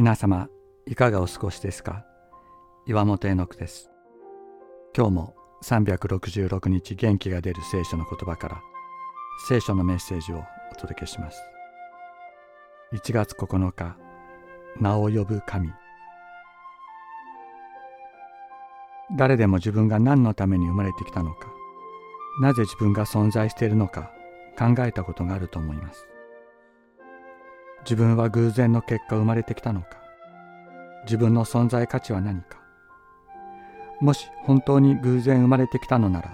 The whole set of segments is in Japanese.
皆様いかがお過ごしですか？岩本絵の句です。今日も366日元気が出る聖書の言葉から聖書のメッセージをお届けします。1月9日名を呼ぶ神。誰でも自分が何のために生まれてきたのかなぜ自分が存在しているのか考えたことがあると思います。自分は偶然の結果生まれてきたのか？自分の存在価値は何か？もし本当に偶然生まれてきたのなら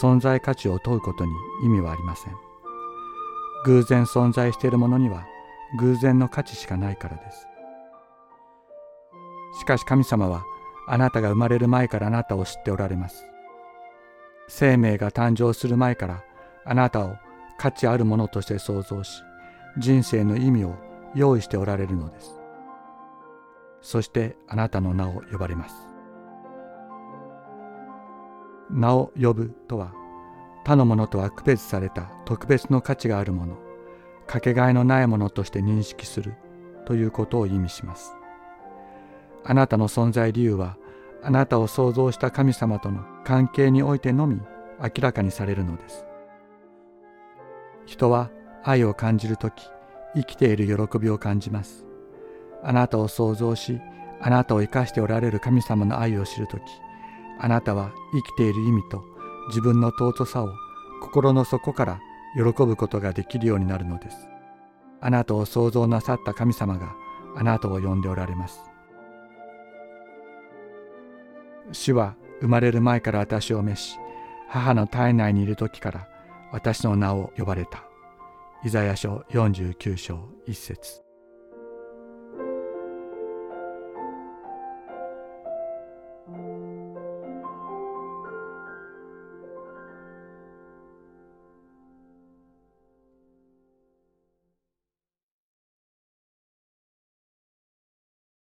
存在価値を問うことに意味はありません。偶然存在しているものには偶然の価値しかないからです。しかし神様はあなたが生まれる前からあなたを知っておられます。生命が誕生する前からあなたを価値あるものとして創造し人生の意味を用意しておられるのです。そしてあなたの名を呼ばれます。名を呼ぶとは他のものとは区別された特別の価値があるものかけがえのないものとして認識するということを意味します。あなたの存在理由はあなたを創造した神様との関係においてのみ明らかにされるのです。人は愛を感じるとき生きている喜びを感じます。あなたを創造し、あなたを生かしておられる神様の愛を知るとき、あなたは生きている意味と自分の尊さを心の底から喜ぶことができるようになるのです。あなたを創造なさった神様があなたを呼んでおられます。主は生まれる前から私を召し、母の体内にいる時から私の名を呼ばれた。イザヤ書49章1節。